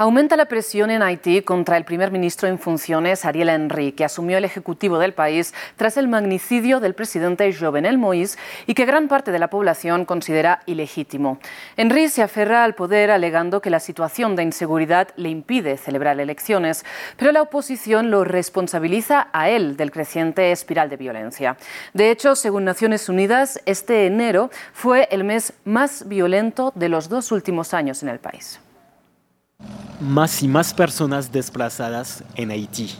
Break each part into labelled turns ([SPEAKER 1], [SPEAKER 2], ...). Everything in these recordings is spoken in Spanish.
[SPEAKER 1] Aumenta la presión en Haití contra el primer ministro en funciones, Ariel Henry, que asumió el ejecutivo del país tras el magnicidio del presidente Jovenel Moïse y que gran parte de la población considera ilegítimo. Henry se aferra al poder alegando que la situación de inseguridad le impide celebrar elecciones, pero la oposición lo responsabiliza a él del creciente espiral de violencia. De hecho, según Naciones Unidas, este enero fue el mes más violento de los dos últimos años en el país.
[SPEAKER 2] Más y más personas desplazadas en Haití.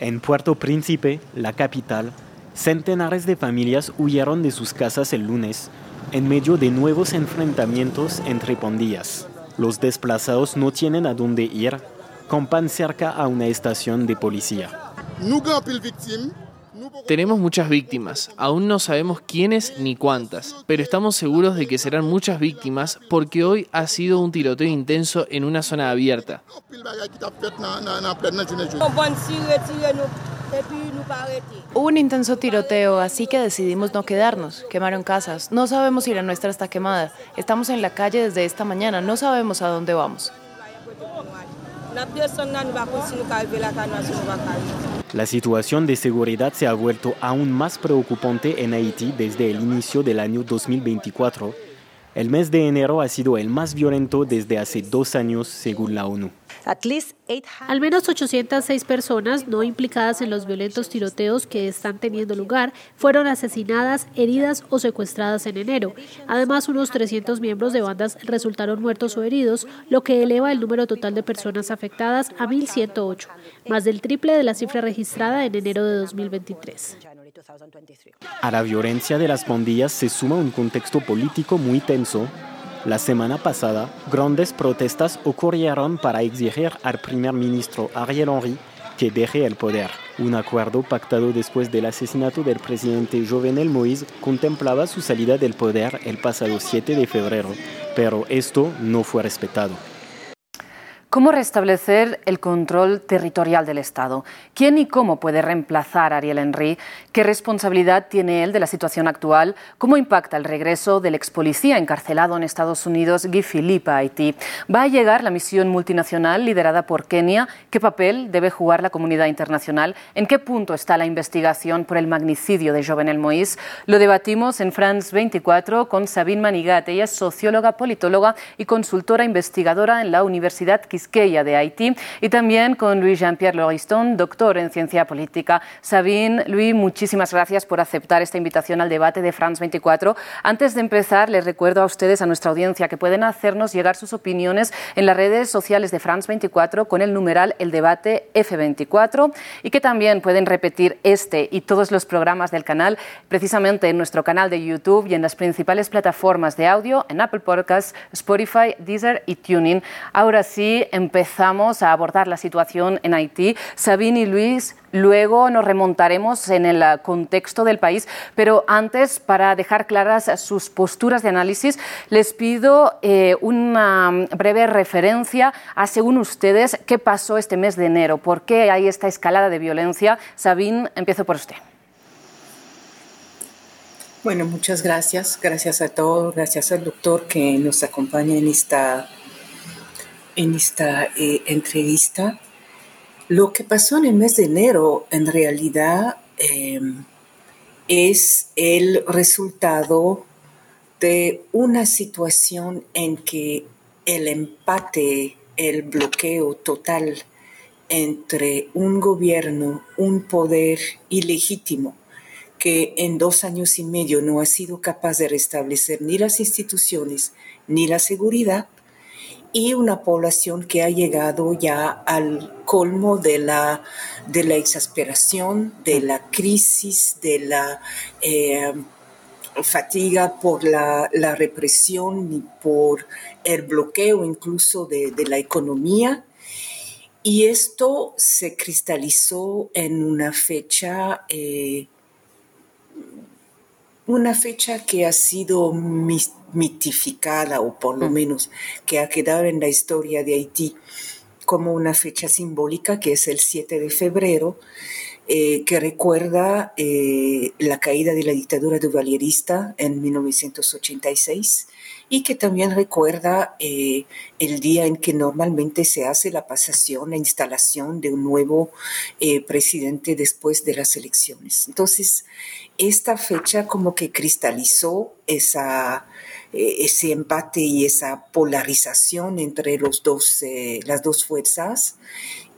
[SPEAKER 2] En Puerto Príncipe, la capital, centenares de familias huyeron de sus casas el lunes en medio de nuevos enfrentamientos entre pandillas. Los desplazados no tienen a dónde ir, campan cerca a una estación de policía.
[SPEAKER 3] Tenemos muchas víctimas, aún no sabemos quiénes ni cuántas, pero estamos seguros de que serán muchas víctimas porque hoy ha sido un tiroteo intenso en una zona abierta.
[SPEAKER 4] Hubo un intenso tiroteo, así que decidimos no quedarnos. Quemaron casas. No sabemos si la nuestra está quemada. Estamos en la calle desde esta mañana. No sabemos a dónde vamos.
[SPEAKER 2] La situación de seguridad se ha vuelto aún más preocupante en Haití desde el inicio del año 2024. El mes de enero ha sido el más violento desde hace dos años, según la ONU.
[SPEAKER 5] Al menos 806 personas no implicadas en los violentos tiroteos que están teniendo lugar fueron asesinadas, heridas o secuestradas en enero. Además, unos 300 miembros de bandas resultaron muertos o heridos, lo que eleva el número total de personas afectadas a 1.108, más del triple de la cifra registrada en enero de 2023.
[SPEAKER 2] A la violencia de las pandillas se suma un contexto político muy tenso la semana pasada, grandes protestas ocurrieron para exigir al primer ministro Ariel Henry que deje el poder. Un acuerdo pactado después del asesinato del presidente Jovenel Moïse contemplaba su salida del poder el pasado 7 de febrero, pero esto no fue respetado.
[SPEAKER 1] ¿Cómo restablecer el control territorial del Estado? ¿Quién y cómo puede reemplazar a Ariel Henry? ¿Qué responsabilidad tiene él de la situación actual? ¿Cómo impacta el regreso del ex policía encarcelado en Estados Unidos, Guy Philippe, a Haití? ¿Va a llegar la misión multinacional liderada por Kenia? ¿Qué papel debe jugar la comunidad internacional? ¿En qué punto está la investigación por el magnicidio de Jovenel Moïse? Lo debatimos en France 24 con Sabine Manigat. Ella es socióloga, politóloga y consultora investigadora en la Universidad Quisqueya de Haití, y también con Luis Jean-Pierre Loriston, doctor en ciencia política. Sabine, Luis, muchísimas gracias por aceptar esta invitación al debate de France 24. Antes de empezar, les recuerdo a ustedes, a nuestra audiencia, que pueden hacernos llegar sus opiniones en las redes sociales de France 24 con el numeral El Debate F24 y que también pueden repetir este y todos los programas del canal precisamente en nuestro canal de YouTube y en las principales plataformas de audio en Apple Podcasts, Spotify, Deezer y Tuning. Ahora sí, empezamos a abordar la situación en Haití. Sabine y Luis, luego nos remontaremos en el contexto del país, pero antes, para dejar claras sus posturas de análisis, les pido eh, una breve referencia a, según ustedes, qué pasó este mes de enero, por qué hay esta escalada de violencia. Sabine, empiezo por usted.
[SPEAKER 6] Bueno, muchas gracias. Gracias a todos. Gracias al doctor que nos acompaña en esta en esta eh, entrevista, lo que pasó en el mes de enero en realidad em, es el resultado de una situación en que el empate, el bloqueo total entre un gobierno, un poder ilegítimo, que en dos años y medio no ha sido capaz de restablecer ni las instituciones ni la seguridad, y una población que ha llegado ya al colmo de la, de la exasperación, de la crisis, de la eh, fatiga por la, represión y por el bloqueo incluso de, la economía. Y esto se cristalizó en una fecha eh, una fecha que ha sido mitificada o por lo mm. menos que ha quedado en la historia de Haití como una fecha simbólica que es el 7 de febrero, eh, que recuerda eh, la caída de la dictadura duvalierista en 1986 y que también recuerda eh, el día en que normalmente se hace la pasación, la instalación de un nuevo presidente después de las elecciones. Entonces, esta fecha como que cristalizó esa, ese empate y esa polarización entre los dos, las dos fuerzas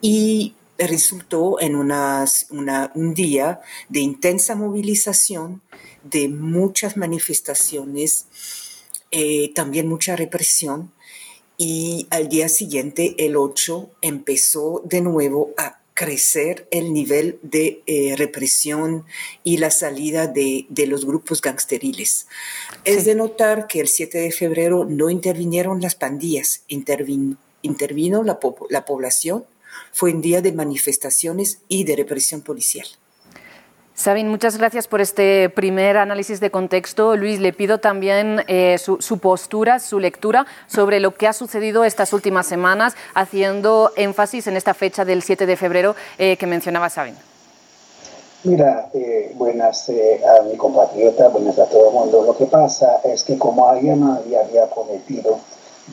[SPEAKER 6] y resultó en un día de intensa movilización, de muchas manifestaciones, eh, también mucha represión. Y al día siguiente, el 8, empezó de nuevo a crecer el nivel de eh, represión y la salida de, los grupos gangsteriles. Es de notar que el 7 de febrero no intervinieron las pandillas, intervino, intervino la, la población fue un día de manifestaciones y de represión policial.
[SPEAKER 1] Sabin, muchas gracias por este primer análisis de contexto. Luis, le pido también eh, su, postura, su lectura sobre lo que ha sucedido estas últimas semanas, haciendo énfasis en esta fecha del 7 de febrero eh, que mencionaba Sabin.
[SPEAKER 7] Mira, eh, buenas a mi compatriota, buenas a todo el mundo. Lo que pasa es que como alguien había, había prometido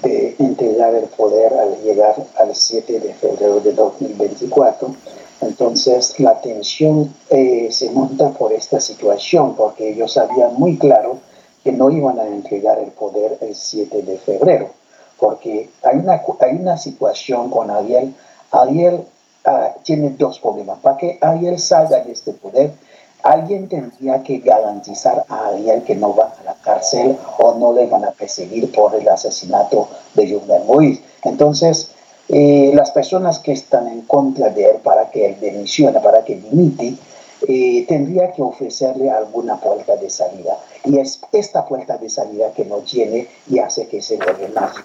[SPEAKER 7] de entregar el poder al llegar al 7 de febrero de 2024. Entonces la tensión eh, se monta por esta situación porque ellos sabían muy claro que no iban a entregar el poder el 7 de febrero, porque hay una, hay una situación con Ariel. Ariel ah, tiene dos problemas. Para que Ariel salga de este poder, alguien tendría que garantizar a alguien que no va a la cárcel o no le van a perseguir por el asesinato de Jovenel Moïse. Entonces, eh, las personas que están en contra de él para que él dimisione, para que dimite, eh, tendría que ofrecerle alguna puerta de salida. Y es esta puerta de salida que no tiene y hace que se vuelva más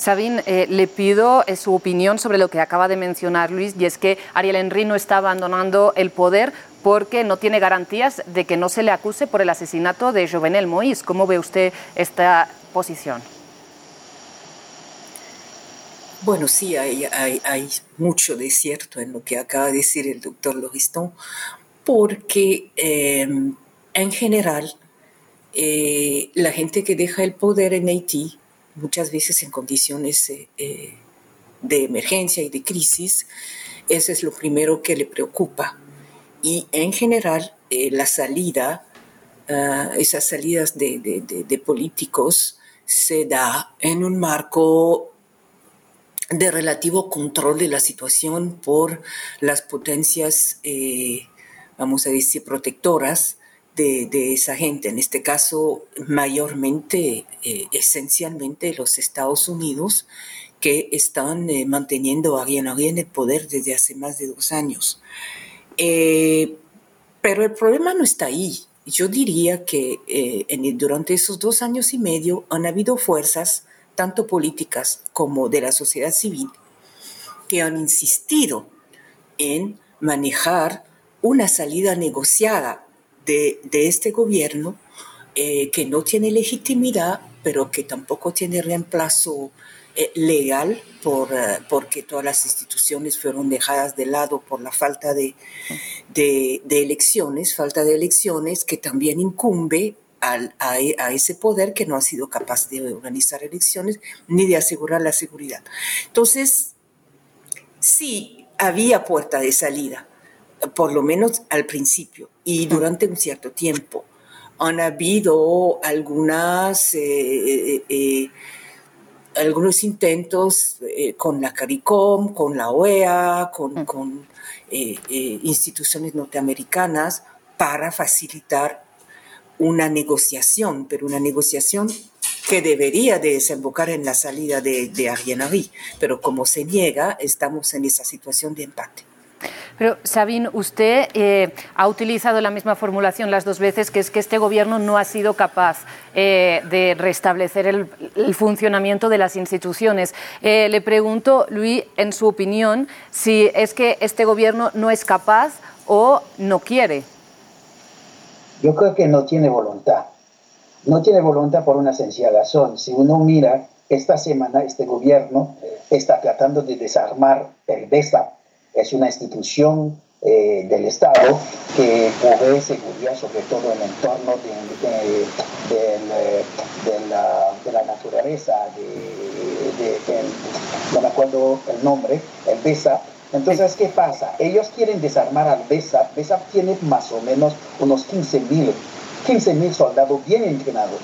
[SPEAKER 1] Sabine, eh, le pido eh, su opinión sobre lo que acaba de mencionar Luis, y es que Ariel Henry no está abandonando el poder porque no tiene garantías de que no se le acuse por el asesinato de Jovenel Moïse. ¿Cómo ve usted esta posición?
[SPEAKER 6] Bueno, sí, hay, mucho de cierto en lo que acaba de decir el doctor Loriston, porque em, en general eh, la gente que deja el poder en Haití muchas veces en condiciones eh, eh, de emergencia y de crisis, eso es lo primero que le preocupa. Y en general, la salida, ah, esas salidas de, políticos, se da en un marco de relativo control de la situación por las potencias, vamos a decir, protectoras de, esa gente, en este caso mayormente, eh, esencialmente los Estados Unidos, que están eh, manteniendo a en el poder desde hace más de dos años. Eh, pero el problema no está ahí. Yo diría que durante esos dos años y medio han habido fuerzas, tanto políticas como de la sociedad civil, que han insistido en manejar una salida negociada de, este gobierno eh, que no tiene legitimidad, pero que tampoco tiene reemplazo eh, legal por, eh, porque todas las instituciones fueron dejadas de lado por la falta de, de, elecciones, falta de elecciones que también incumbe al, a, a, ese poder que no ha sido capaz de organizar elecciones ni de asegurar la seguridad. Entonces, sí, había puerta de salida, por lo menos al principio y durante un cierto tiempo. Han habido algunas, eh, eh, eh, algunos intentos con la CARICOM, con la OEA, con, con instituciones norteamericanas para facilitar una negociación, pero una negociación que debería de desembocar en la salida de, de Pero como se niega, estamos en esa situación de empate.
[SPEAKER 1] Pero, Sabine, usted eh, ha utilizado la misma formulación las dos veces, que es que este gobierno no ha sido capaz eh, de restablecer el, funcionamiento de las instituciones. Eh, le pregunto, Luis, en su opinión, si es que este gobierno no es capaz o no quiere.
[SPEAKER 7] Yo creo que no tiene voluntad. No tiene voluntad por una sencilla razón. Si uno mira, esta semana este gobierno está tratando de desarmar el DESA, es una institución eh, del Estado que provee seguridad sobre todo en el entorno de, la, naturaleza, no me acuerdo el nombre, el BESA. Entonces, ¿qué pasa? Ellos quieren desarmar al BESA. BESA tiene más o menos unos 15 mil 15 soldados bien entrenados.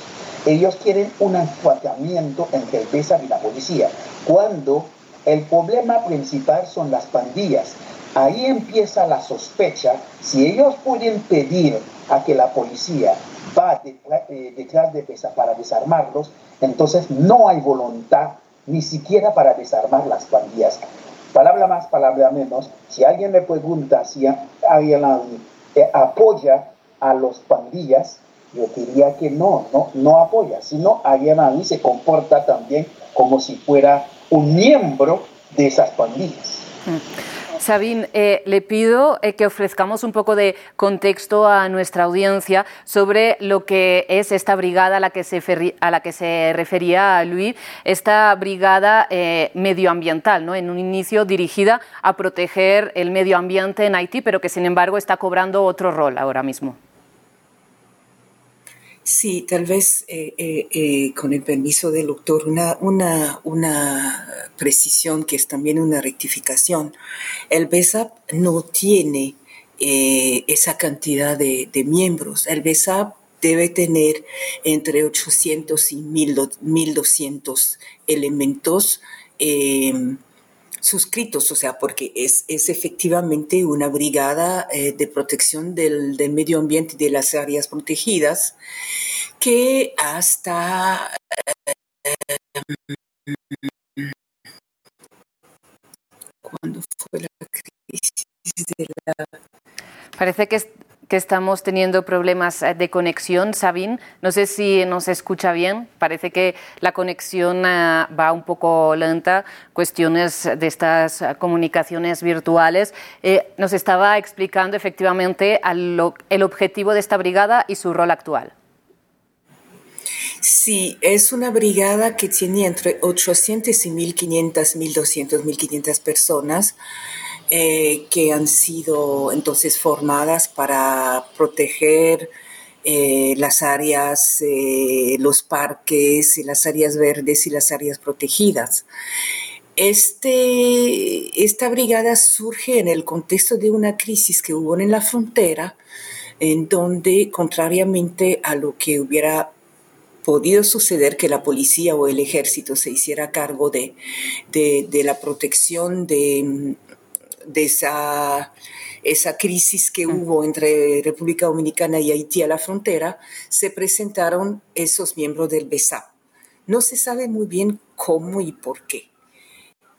[SPEAKER 7] Ellos quieren un enfrentamiento entre el BESA y la policía, cuando el problema principal son las pandillas ahí empieza la sospecha. Si ellos pueden pedir a que la policía va eh, detrás de PESA para desarmarlos, entonces no hay voluntad ni siquiera para desarmar las pandillas. Palabra más, palabra menos, si alguien me pregunta si eh, apoya a los pandillas, yo diría que no, no, no apoya, sino alguien ahí se comporta también como si fuera un miembro de esas pandillas. Mm.
[SPEAKER 1] Sabine, eh, le pido eh, que ofrezcamos un poco de contexto a nuestra audiencia sobre lo que es esta brigada a la que se, a la que se refería Luis, esta brigada eh, medioambiental, ¿no? en un inicio dirigida a proteger el medio ambiente en Haití, pero que sin embargo está cobrando otro rol ahora mismo.
[SPEAKER 6] Sí, tal vez eh, eh, eh, con el permiso del doctor, una, una, una precisión que es también una rectificación. El BESAP no tiene esa cantidad de, miembros. El BESAP debe tener entre 800 y 1200 elementos suscritos, o sea, porque es, es efectivamente una brigada eh, de protección del, del, medio ambiente y de las áreas protegidas que hasta... cuando fue la crisis de la...
[SPEAKER 1] Parece que que estamos teniendo problemas eh, de conexión. Sabine, no sé si nos escucha bien. Parece que la conexión eh, va un poco lenta. Cuestiones de estas eh, comunicaciones virtuales. nos estaba explicando efectivamente el objetivo de esta brigada y su rol actual.
[SPEAKER 6] Sí, es una brigada que tiene entre 800 y 1500, 1200, 1500 personas eh, que han sido entonces formadas para proteger eh, las áreas, eh, los parques, las áreas verdes y las áreas protegidas. Este, esta brigada surge en el contexto de una crisis que hubo en la frontera, en donde, contrariamente a lo que hubiera podido suceder que la policía o el ejército se hiciera cargo de, de la protección de de esa, esa crisis que mm. hubo entre República Dominicana y Haití a la frontera, se presentaron esos miembros del BESAP. No se sabe muy bien cómo y por qué,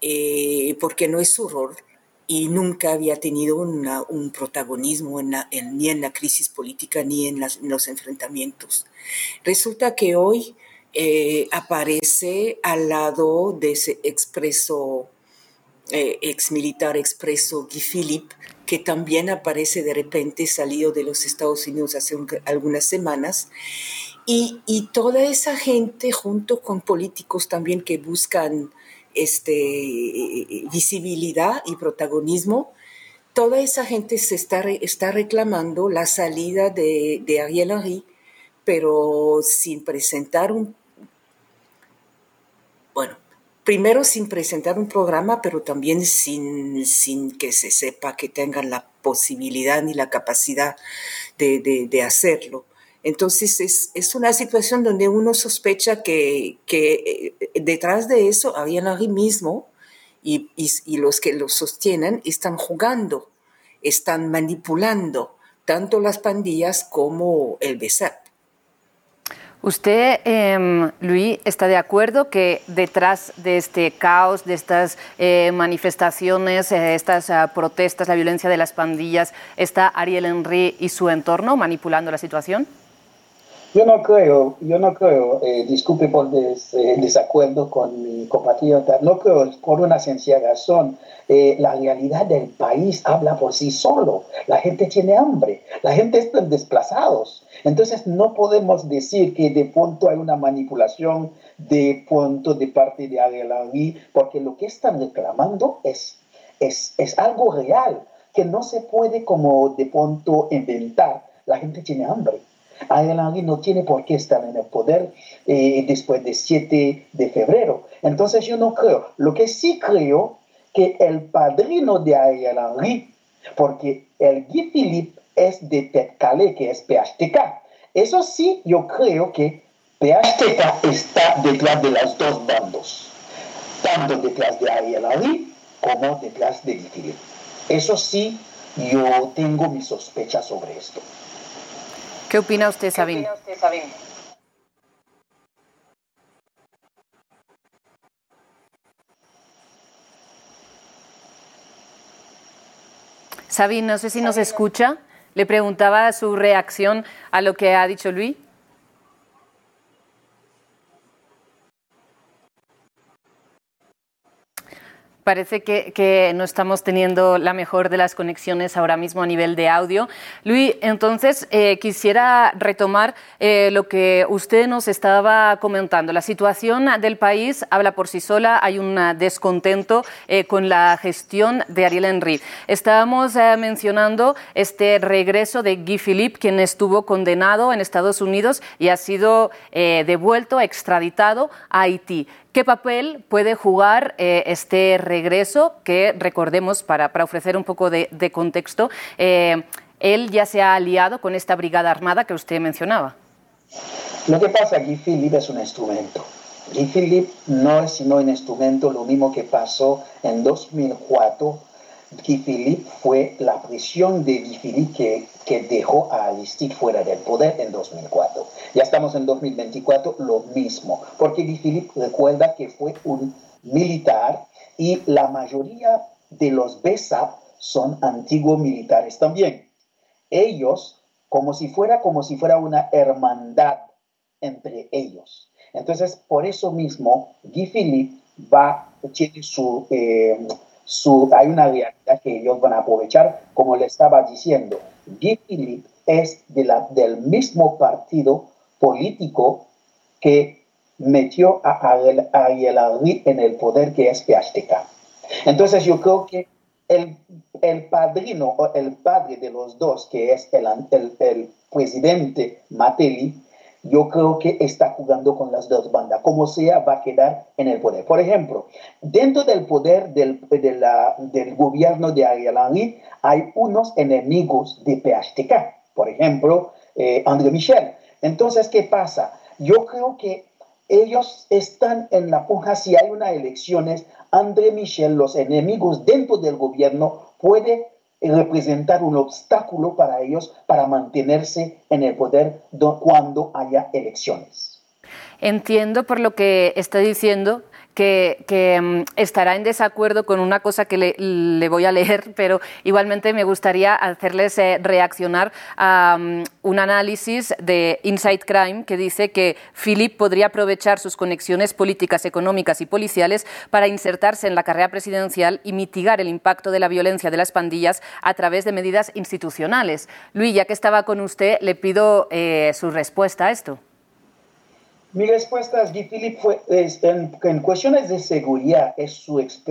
[SPEAKER 6] eh, porque no es su rol y nunca había tenido un protagonismo ni en la crisis política ni en, los enfrentamientos. Resulta que hoy eh, aparece al lado de ese expreso eh, ex militar expreso Guy Philippe, que también aparece de repente salido de los Estados Unidos hace algunas semanas. Y, y, toda esa gente, junto con políticos también que buscan este, visibilidad y protagonismo, toda esa gente se está, está reclamando la salida de, de Ariel Henry, pero sin presentar un, primero sin presentar un programa, pero también sin, que se sepa que tengan la posibilidad ni la capacidad de, hacerlo. Entonces es, una situación donde uno sospecha que, eh, detrás de eso había nadie mismo y, los que lo sostienen están jugando, están manipulando tanto las pandillas como el BESAP.
[SPEAKER 1] ¿Usted, eh, Luis, está de acuerdo que detrás de este caos, de estas eh, manifestaciones, eh, estas ah, protestas, la violencia de las pandillas, está Ariel Henry y su entorno manipulando la situación?
[SPEAKER 7] Yo no creo, yo no creo, eh, disculpe por el desacuerdo con mi compatriota, no creo por una sencilla razón. la realidad del país habla por sí solo. La gente tiene hambre, la gente está desplazados. Entonces no podemos decir que de pronto hay una manipulación de pronto de parte de Ariel porque lo que están reclamando es, es, es algo real que no se puede como de pronto inventar. La gente tiene hambre. Ariel Henry no tiene por qué estar en el poder eh, después del 7 de febrero. Entonces yo no creo. Lo que sí creo que el padrino de Ariel Henry, porque el Guy Philippe es de Tête que es PHTK. Eso sí, yo creo que PHTK está detrás de los dos bandos, tanto detrás de Ariel Henry como detrás de Philippe. Eso sí, yo tengo mis sospechas sobre esto.
[SPEAKER 1] ¿Qué opina usted, Sabine? Sabine, no sé si nos escucha. Le preguntaba su reacción a lo que ha dicho Luis. Parece que, no estamos teniendo la mejor de las conexiones ahora mismo a nivel de audio. Luis, entonces eh, quisiera retomar eh, lo que usted nos estaba comentando. La situación del país habla por sí sola, hay un descontento eh, con la gestión de Ariel Henry. Estábamos mencionando este regreso de Guy Philippe, quien estuvo condenado en Estados Unidos y ha sido devuelto, extraditado a Haití. ¿Qué papel puede jugar eh, este regreso? Que recordemos, para, ofrecer un poco de, contexto, eh, él ya se ha aliado con esta brigada armada que usted mencionaba.
[SPEAKER 7] Lo que pasa, Guy Philippe es un instrumento. Guy Philippe no es sino un instrumento, lo mismo que pasó en 2004 Guy Philippe fue la prisión de Guy Philippe que, que dejó a Aristide fuera del poder en 2004. Ya estamos en 2024, lo mismo, porque Guy Philippe recuerda que fue un militar y la mayoría de los BESAP son antiguos militares también. Ellos, como si fuera, como si fuera una hermandad entre ellos. Entonces, por eso mismo, Guy Philippe va, tiene su... Eh, hay una realidad que ellos van a aprovechar, como le estaba diciendo. Guy Philippe es de la, del mismo partido político que metió a Ariel Henry en el poder que es PHTK. Entonces yo creo que el, el padrino o el padre de los dos, que es el, el, el presidente Mateli, yo creo que está jugando con las dos bandas. Como sea, va a quedar en el poder. Por ejemplo, dentro del poder del, del gobierno de Ariel Henry hay unos enemigos de PHTK. Por ejemplo, eh, André Michel. Entonces, ¿qué pasa? Yo creo que ellos están en la puja si hay unas elecciones. André Michel, los enemigos dentro del gobierno, puede representar un obstáculo para ellos para mantenerse en el poder cuando haya elecciones.
[SPEAKER 1] Entiendo por lo que está diciendo que, mm, estará en desacuerdo con una cosa que le, voy a leer, pero igualmente me gustaría hacerles eh, reaccionar a mm, un análisis de Inside Crime que dice que Philip podría aprovechar sus conexiones políticas, económicas y policiales para insertarse en la carrera presidencial y mitigar el impacto de la violencia de las pandillas a través de medidas institucionales. Luis, ya que estaba con usted, le pido eh, su respuesta a esto.
[SPEAKER 7] Mi respuesta es, Guy Philippe fue, en, cuestiones de seguridad es su, es,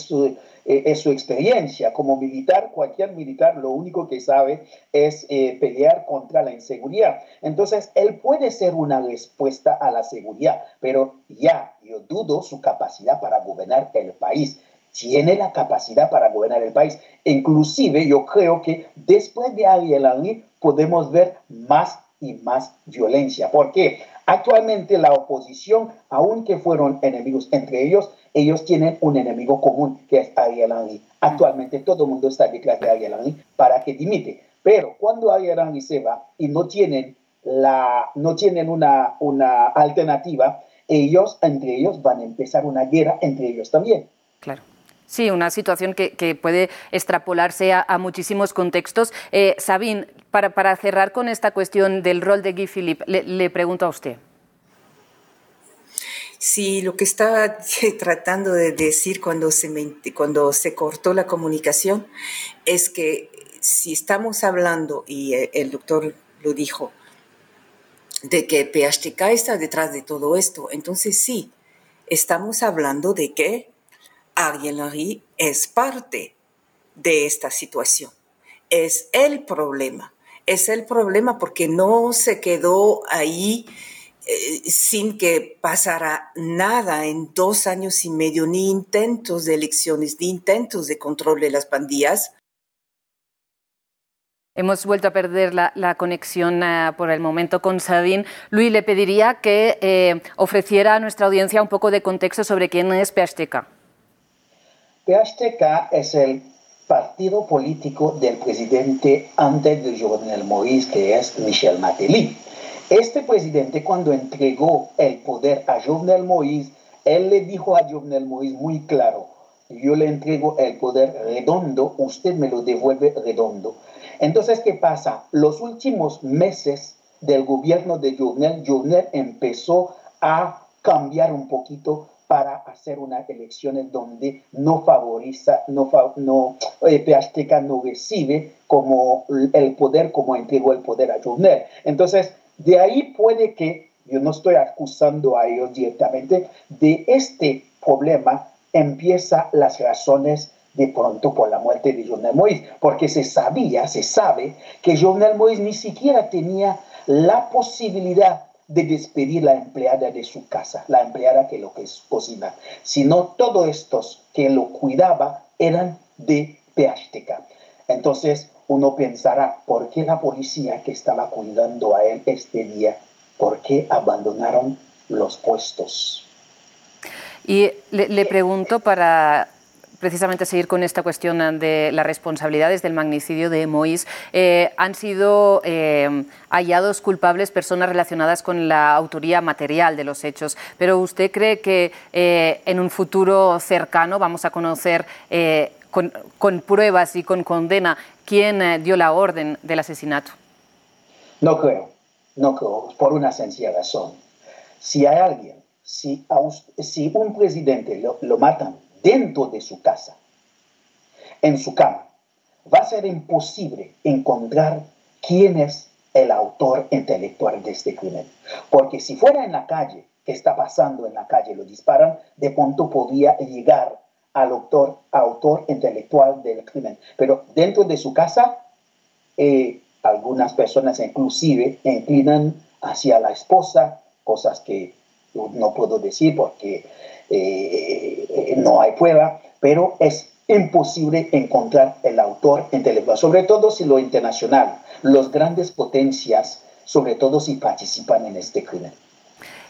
[SPEAKER 7] su, eh, es su, experiencia. Como militar, cualquier militar lo único que sabe es eh, pelear contra la inseguridad. Entonces, él puede ser una respuesta a la seguridad, pero ya yo dudo su capacidad para gobernar el país tiene la capacidad para gobernar el país. Inclusive yo creo que después de Ariel Henry podemos ver más y más violencia. ¿Por qué? Actualmente la oposición, aunque fueron enemigos entre ellos, ellos tienen un enemigo común, que es Ariel Henry. Actualmente todo el mundo está detrás de Ariel Henry para que dimite. Pero cuando Ariel Henry se va y no tienen, la, no tienen una, una alternativa, ellos, entre ellos, van a empezar una guerra entre ellos también.
[SPEAKER 1] Claro. Sí, una situación que, puede extrapolarse a, muchísimos contextos. Eh, Sabine, para, cerrar con esta cuestión del rol de Guy Philippe, le, pregunto a usted.
[SPEAKER 6] Sí, lo que estaba tratando de decir cuando se, cuando se cortó la comunicación es que si estamos hablando, y eh, el doctor lo dijo, de que PHTK está detrás de todo esto, entonces sí, estamos hablando de que Ariel Henry es parte de esta situación. Es el problema. Es el problema porque no se quedó ahí eh, sin que pasara nada en dos años y medio, ni intentos de elecciones, ni intentos de control de las pandillas.
[SPEAKER 1] Hemos vuelto a perder la, conexión eh, por el momento con Sabine. Luis, le pediría que eh, ofreciera a nuestra audiencia un poco de contexto sobre quién es PHTK.
[SPEAKER 7] PHTK es el partido político del presidente antes de Jovenel Moïse, que es Michel Martelly. Este presidente, cuando entregó el poder a Jovenel Moïse, él le dijo a Jovenel Moïse muy claro, yo le entrego el poder redondo, usted me lo devuelve redondo. Entonces, ¿qué pasa? Los últimos meses del gobierno de Jovenel, Jovenel empezó a cambiar un poquito para hacer unas elecciones donde no favoriza, no, no eh, no recibe como el poder, como entregó el poder a Jovenel. Entonces, de ahí puede que, yo no estoy acusando a ellos directamente, de este problema empieza las razones de pronto por la muerte de Jovenel Moïse, porque se sabía, se sabe que Jovenel Moïse ni siquiera tenía la posibilidad de despedir la empleada de su casa, la empleada que lo que es cocina, sino todos estos que lo cuidaba eran de PHTK. Entonces uno pensará, ¿por qué la policía que estaba cuidando a él este día, por qué abandonaron los puestos?
[SPEAKER 1] Y le pregunto para precisamente seguir con esta cuestión de las responsabilidades del magnicidio de Mois, eh, han sido eh, hallados culpables personas relacionadas con la autoría material de los hechos. Pero ¿usted cree que eh, en un futuro cercano vamos a conocer con, con, pruebas y con condena quién dio la orden del asesinato?
[SPEAKER 7] No creo, no creo, por una sencilla razón. Si hay alguien, si, si un presidente lo matan dentro de su casa, en su cama, va a ser imposible encontrar quién es el autor intelectual de este crimen. Porque si fuera en la calle, que está pasando en la calle, lo disparan, de pronto podría llegar al autor, autor intelectual del crimen. Pero dentro de su casa, eh, algunas personas inclusive inclinan hacia la esposa, cosas que no puedo decir porque eh, no hay prueba, pero es imposible encontrar el autor intelectual, sobre todo si lo internacional, las grandes potencias, sobre todo si participan en este crimen.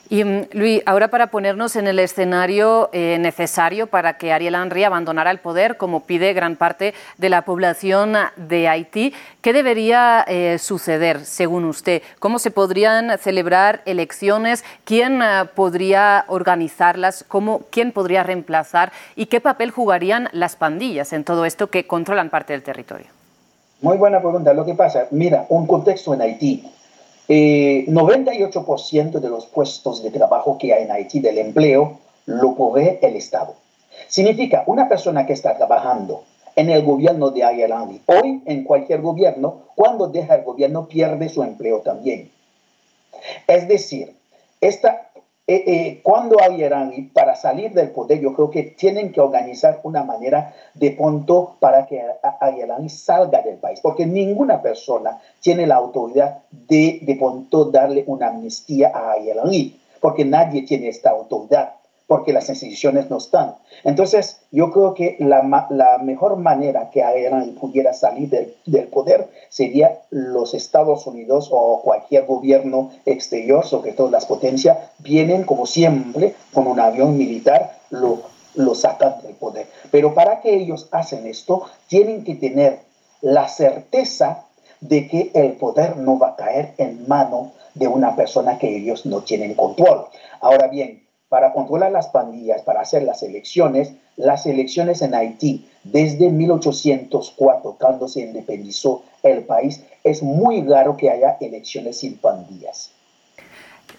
[SPEAKER 1] Y mm, Luis, ahora para ponernos en el escenario eh, necesario para que Ariel Henry abandonara el poder, como pide gran parte de la población de Haití, ¿qué debería eh, suceder según usted? ¿Cómo se podrían celebrar elecciones? ¿Quién eh, podría organizarlas? ¿Cómo, ¿Quién podría reemplazar? ¿Y qué papel jugarían las pandillas en todo esto que controlan parte del territorio?
[SPEAKER 7] Muy buena pregunta. Lo que pasa, mira, un contexto en Haití 98% eh, de los puestos de trabajo que hay en Haití del empleo lo provee el Estado. Significa una persona que está trabajando en el gobierno de Ariel hoy en cualquier gobierno, cuando deja el gobierno pierde su empleo también. Es decir, esta eh, eh, cuando hay Irán, para salir del poder, yo creo que tienen que organizar una manera de punto para que Irán salga del país, porque ninguna persona tiene la autoridad de, de punto darle una amnistía a Irán, porque nadie tiene esta autoridad porque las instituciones no están. Entonces, yo creo que la, mejor manera que Irán pudiera salir del, poder sería los Estados Unidos o cualquier gobierno exterior, sobre todo las potencias, vienen como siempre con un avión militar, lo, lo sacan del poder. Pero para que ellos hacen esto, tienen que tener la certeza de que el poder no va a caer en mano de una persona que ellos no tienen control. Ahora bien, para controlar las pandillas, para hacer las elecciones, las elecciones en Haití desde 1804, cuando se independizó el país, es muy raro que haya elecciones sin pandillas.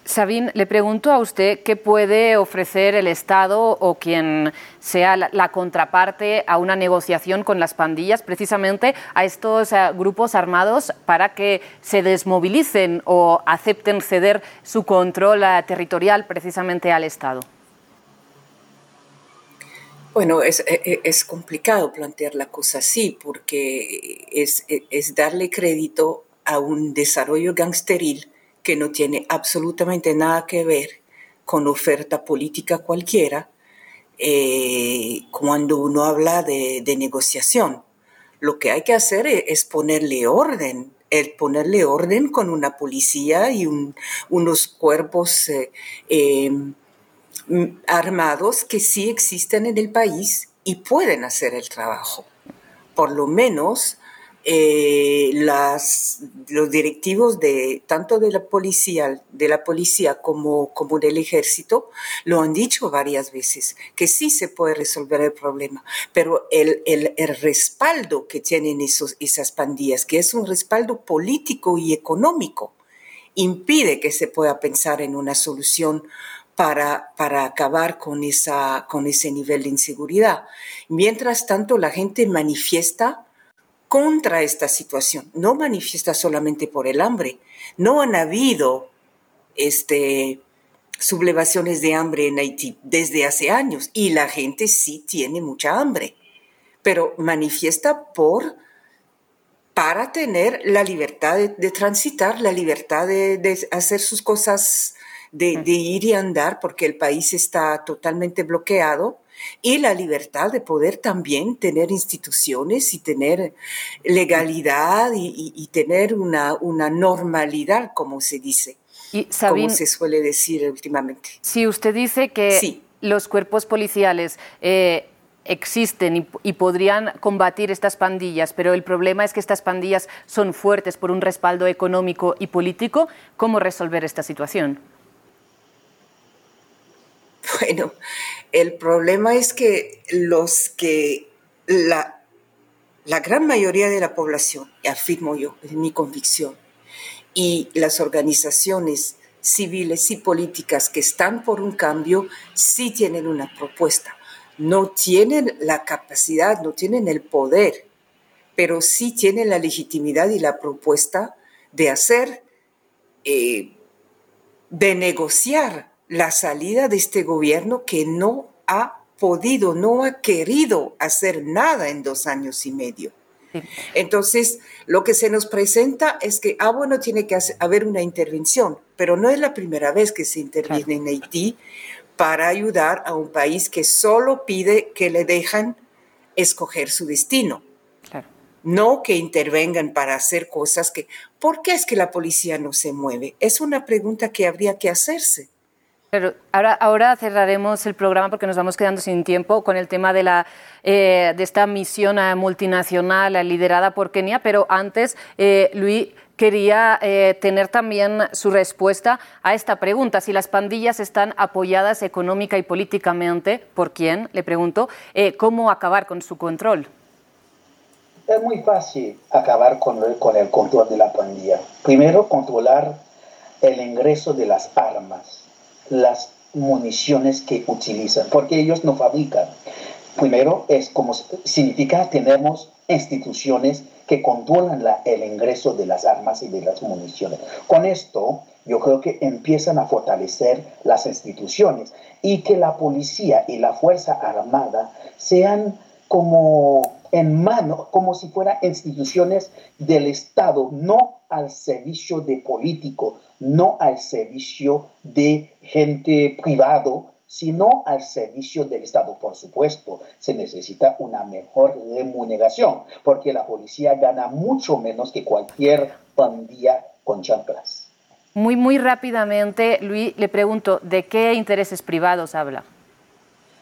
[SPEAKER 1] Sabine, le pregunto a usted qué puede ofrecer el Estado o quien sea la, contraparte a una negociación con las pandillas, precisamente a estos eh, grupos armados para que se desmovilicen o acepten ceder su control eh, territorial precisamente al Estado.
[SPEAKER 6] Bueno, es, e, e, es, complicado plantear la cosa así porque es, e, es darle crédito a un desarrollo gangsteril que no tiene absolutamente nada que ver con oferta política cualquiera eh, cuando uno habla de, de, negociación. Lo que hay que hacer es, ponerle orden, el ponerle orden con una policía y un, unos cuerpos eh, eh, armados que sí existen en el país y pueden hacer el trabajo. Por lo menos eh, las, los directivos de tanto de la policía, de la policía como, como del ejército lo han dicho varias veces, que sí se puede resolver el problema, pero el, el, el respaldo que tienen esos, esas pandillas, que es un respaldo político y económico, impide que se pueda pensar en una solución para, para, acabar con, esa, con ese nivel de inseguridad. Mientras tanto, la gente manifiesta contra esta situación. No manifiesta solamente por el hambre. No han habido este, sublevaciones de hambre en Haití desde hace años y la gente sí tiene mucha hambre, pero manifiesta por para tener la libertad de, transitar, la libertad de, hacer sus cosas, de, de, ir y andar, porque el país está totalmente bloqueado y la libertad de poder también tener instituciones y tener legalidad y, tener una, una, normalidad, como se dice, y como se suele decir últimamente.
[SPEAKER 1] Si usted dice que los cuerpos policiales eh, existen y, podrían combatir estas pandillas, pero el problema es que estas pandillas son fuertes por un respaldo económico y político, ¿cómo resolver esta situación?
[SPEAKER 6] Bueno, el problema es que los que la, la gran mayoría de la población, afirmo yo, es mi convicción, y las organizaciones civiles y políticas que están por un cambio sí tienen una propuesta. No tienen la capacidad, no tienen el poder, pero sí tienen la legitimidad y la propuesta de hacer, eh, de negociar la salida de este gobierno que no ha podido, no ha querido hacer nada en dos años y medio. Entonces, lo que se nos presenta es que, ah, bueno, tiene que haber una intervención, pero no es la primera vez que se interviene en Haití para ayudar a un país que solo pide que le dejan escoger su destino. No que intervengan para hacer cosas que... ¿Por qué es que la policía no se mueve? Es una pregunta que habría que hacerse.
[SPEAKER 1] Ahora, ahora cerraremos el programa porque nos vamos quedando sin tiempo con el tema de, la, eh, de esta misión eh, multinacional eh, liderada por Kenia, pero antes, Luis, quería tener también su respuesta a esta pregunta. Si las pandillas están apoyadas económica y políticamente, ¿por quién? Le pregunto. ¿Cómo acabar con su control?
[SPEAKER 7] Es muy fácil acabar con el, con el control de la pandilla. Primero, controlar el ingreso de las armas las municiones que utilizan, porque ellos no fabrican. Primero, es como significa tenemos instituciones que controlan la, el ingreso de las armas y de las municiones. Con esto, yo creo que empiezan a fortalecer las instituciones y que la policía y la Fuerza Armada sean como en mano, como si fueran instituciones del Estado, no al servicio de políticos, no al servicio de gente privado, sino al servicio del Estado. Por supuesto, se necesita una mejor remuneración, porque la policía gana mucho menos que cualquier pandilla con chanclas.
[SPEAKER 1] Muy, muy rápidamente, Luis, le pregunto, ¿de qué intereses privados habla?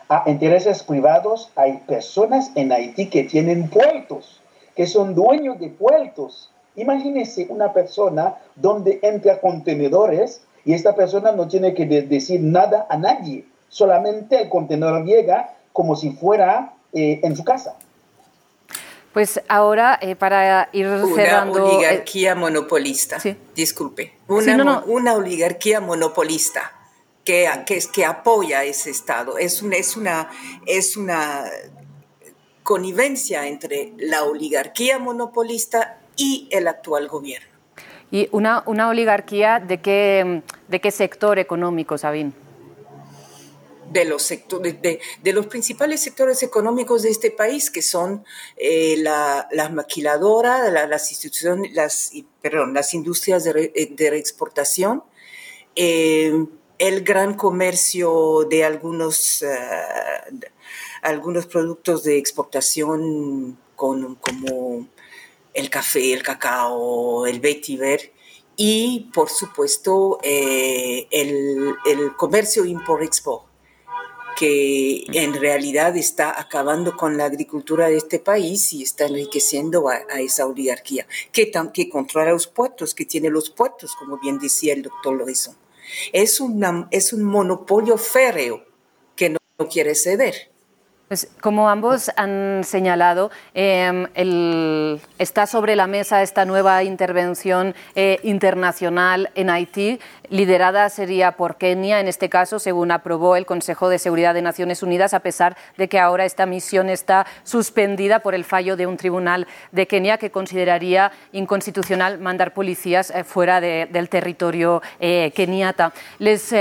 [SPEAKER 7] A intereses privados hay personas en Haití que tienen puertos, que son dueños de puertos. Imagínese una persona donde entra contenedores y esta persona no tiene que decir nada a nadie, solamente el contenedor llega como si fuera eh, en su casa.
[SPEAKER 1] Pues ahora, eh, para ir cerrando...
[SPEAKER 6] Una oligarquía monopolista, disculpe, una, una oligarquía monopolista que, que, que apoya ese Estado. Es una, es, una, es una connivencia entre la oligarquía monopolista y el actual gobierno.
[SPEAKER 1] ¿Y una, una oligarquía de qué, de qué sector económico, Sabín?
[SPEAKER 6] de los, sectores, de, los principales sectores económicos de este país, que son eh, la, las maquiladoras, las instituciones, las, perdón, las industrias de, de reexportación, eh, el gran comercio de algunos, eh, algunos productos de exportación con, como el café, el cacao, el vetiver, y por supuesto el, el comercio import-export que en realidad está acabando con la agricultura de este país y está enriqueciendo a, esa oligarquía, que, que controla los puertos, que tiene los puertos, como bien decía el doctor Loison. Es, es un monopolio férreo que no quiere ceder.
[SPEAKER 1] Pues como ambos han señalado, em, está sobre la mesa esta nueva intervención eh, internacional en Haití, liderada sería por Kenia, en este caso, según aprobó el Consejo de Seguridad de Naciones Unidas, a pesar de que ahora esta misión está suspendida por el fallo de un tribunal de Kenia que consideraría inconstitucional mandar policías eh, fuera del territorio eh, keniata. Les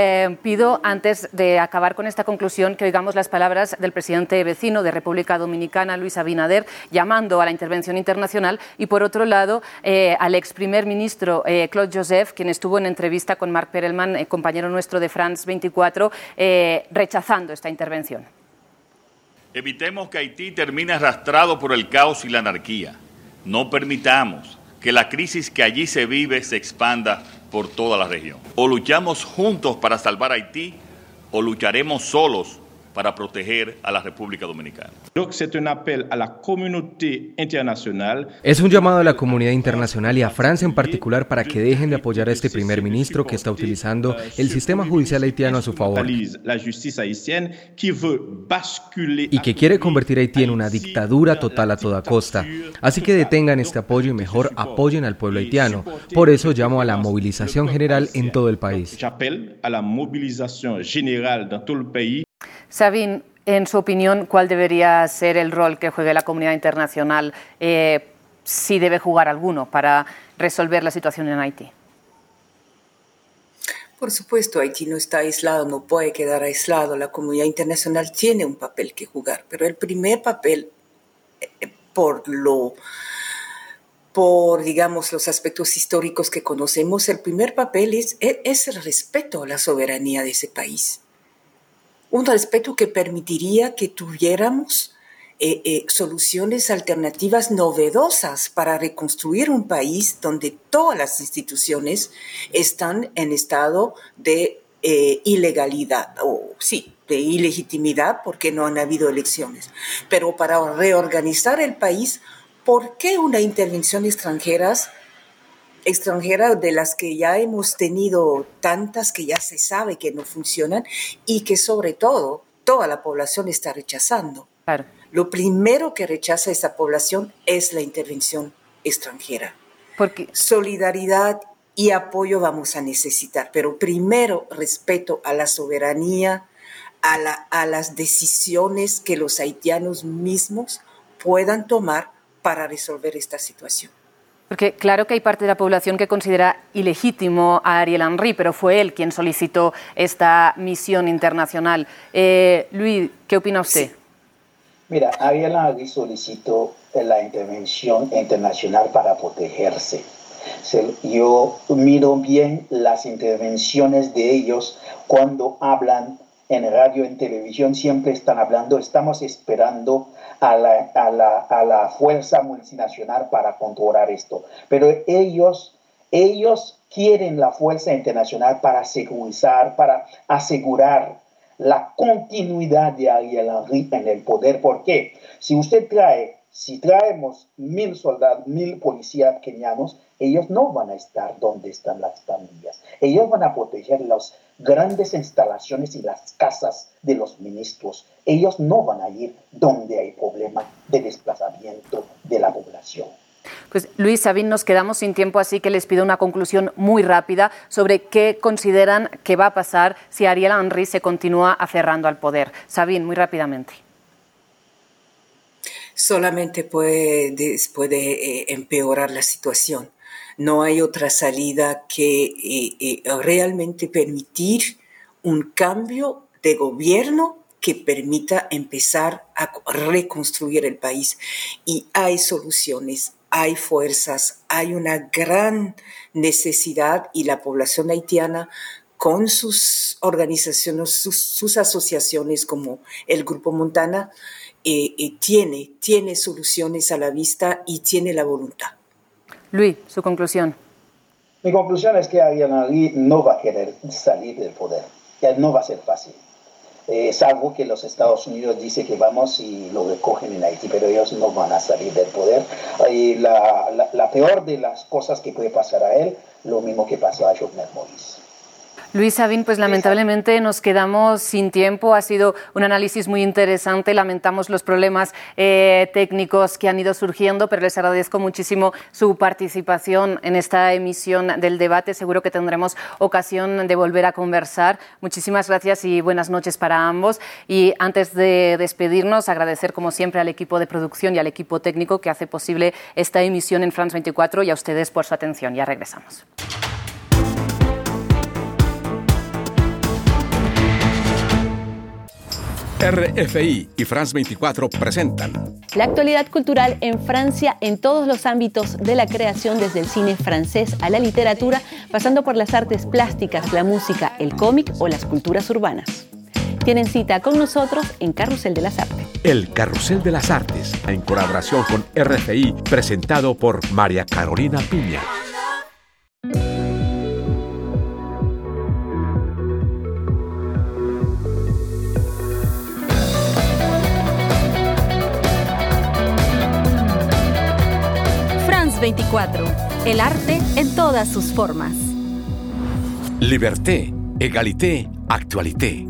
[SPEAKER 1] pido, antes de acabar con esta conclusión, que oigamos las palabras del presidente vecino de República Dominicana, Luis Abinader, llamando a la intervención internacional y, por otro lado, eh, al ex primer ministro eh, Claude Joseph, quien estuvo en entrevista con Marc Perelman, eh, compañero nuestro de France 24, rechazando esta intervención.
[SPEAKER 8] Evitemos que Haití termine arrastrado por el caos y la anarquía. No permitamos que la crisis que allí se vive se expanda por toda la región. O luchamos juntos para salvar Haití o lucharemos solos para proteger a la República Dominicana.
[SPEAKER 9] Es un llamado a la comunidad internacional y a Francia en particular para que dejen de apoyar a este primer ministro que está utilizando el sistema judicial haitiano a su favor y que quiere convertir a Haití en una dictadura total a toda costa. Así que detengan este apoyo y mejor apoyen al pueblo haitiano. Por eso llamo a la movilización general en todo el país.
[SPEAKER 1] Sabine, en su opinión, ¿cuál debería ser el rol que juegue la comunidad internacional, eh, si debe jugar alguno, para resolver la situación en Haití?
[SPEAKER 6] Por supuesto, Haití no está aislado, no puede quedar aislado. La comunidad internacional tiene un papel que jugar, pero el primer papel, eh, por lo, por digamos los aspectos históricos que conocemos, el primer papel es, es el respeto a la soberanía de ese país un respeto que permitiría que tuviéramos eh, eh, soluciones alternativas novedosas para reconstruir un país donde todas las instituciones están en estado de eh, ilegalidad, o sí, de ilegitimidad porque no han habido elecciones. Pero para reorganizar el país, ¿por qué una intervención extranjera extranjera de las que ya hemos tenido tantas que ya se sabe que no funcionan y que sobre todo toda la población está rechazando. Lo primero que rechaza esa población es la intervención extranjera. Porque solidaridad y apoyo vamos a necesitar, pero primero respeto a la soberanía, a, la, a las decisiones que los haitianos mismos puedan tomar para resolver esta situación.
[SPEAKER 1] Porque claro que hay parte de la población que considera ilegítimo a Ariel Henry, pero fue él quien solicitó esta misión internacional. Eh, Luis, ¿qué opina usted?
[SPEAKER 7] Mira, Ariel Henry solicitó la intervención internacional para protegerse. Yo miro bien las intervenciones de ellos cuando hablan en radio, en televisión, siempre están hablando, estamos esperando a la, a la, a la fuerza multinacional para controlar esto. Pero ellos, ellos quieren la fuerza internacional para segurizar, para asegurar la continuidad de Ariel Henry en el poder. ¿Por qué? Si usted trae, si traemos mil soldados, mil policías kenianos, ellos no van a estar donde están las pandillas. Ellos van a proteger las grandes instalaciones y las casas de los ministros. Ellos no van a ir donde hay problema de desplazamiento de la población.
[SPEAKER 1] Pues Luis Sabín, nos quedamos sin tiempo, así que les pido una conclusión muy rápida sobre qué consideran que va a pasar si Ariel Henry se continúa aferrando al poder. Sabín, muy rápidamente.
[SPEAKER 6] Solamente puede, puede eh, empeorar la situación no hay otra salida que eh, eh, realmente permitir un cambio de gobierno que permita empezar a reconstruir el país. Y hay soluciones, hay fuerzas, hay una gran necesidad y la población haitiana con sus organizaciones, sus, asociaciones como el Grupo Montana, eh, tiene, tiene soluciones a la vista y tiene la voluntad.
[SPEAKER 1] Luis, su conclusión.
[SPEAKER 7] Mi conclusión es que Ariel Henry no va a querer salir del poder. Ya no va a ser fácil es algo que los Estados Unidos dice que vamos y lo recogen en Haití, pero ellos no van a salir del poder. Y la, la, peor de las cosas que puede pasar a él, lo mismo que pasó a Jovenel Moïse.
[SPEAKER 1] Luis Sabin, pues lamentablemente nos quedamos sin tiempo. Ha sido un análisis muy interesante. Lamentamos los problemas eh, técnicos que han ido surgiendo, pero les agradezco muchísimo su participación en esta emisión del debate. Seguro que tendremos ocasión de volver a conversar. Muchísimas gracias y buenas noches para ambos. Y antes de despedirnos, agradecer como siempre al equipo de producción y al equipo técnico que hace posible esta emisión en France 24 y a ustedes por su atención. Ya regresamos.
[SPEAKER 10] RFI y France 24 presentan
[SPEAKER 11] La actualidad cultural en Francia en todos los ámbitos de la creación, desde el cine francés a la literatura, pasando por las artes plásticas, la música, el cómic o las culturas urbanas. Tienen cita con nosotros en Carrusel de las Artes.
[SPEAKER 10] El Carrusel de las Artes, en colaboración con RFI, presentado por María Carolina Piña.
[SPEAKER 12] El arte en todas sus formas.
[SPEAKER 10] Liberté, égalité, actualité.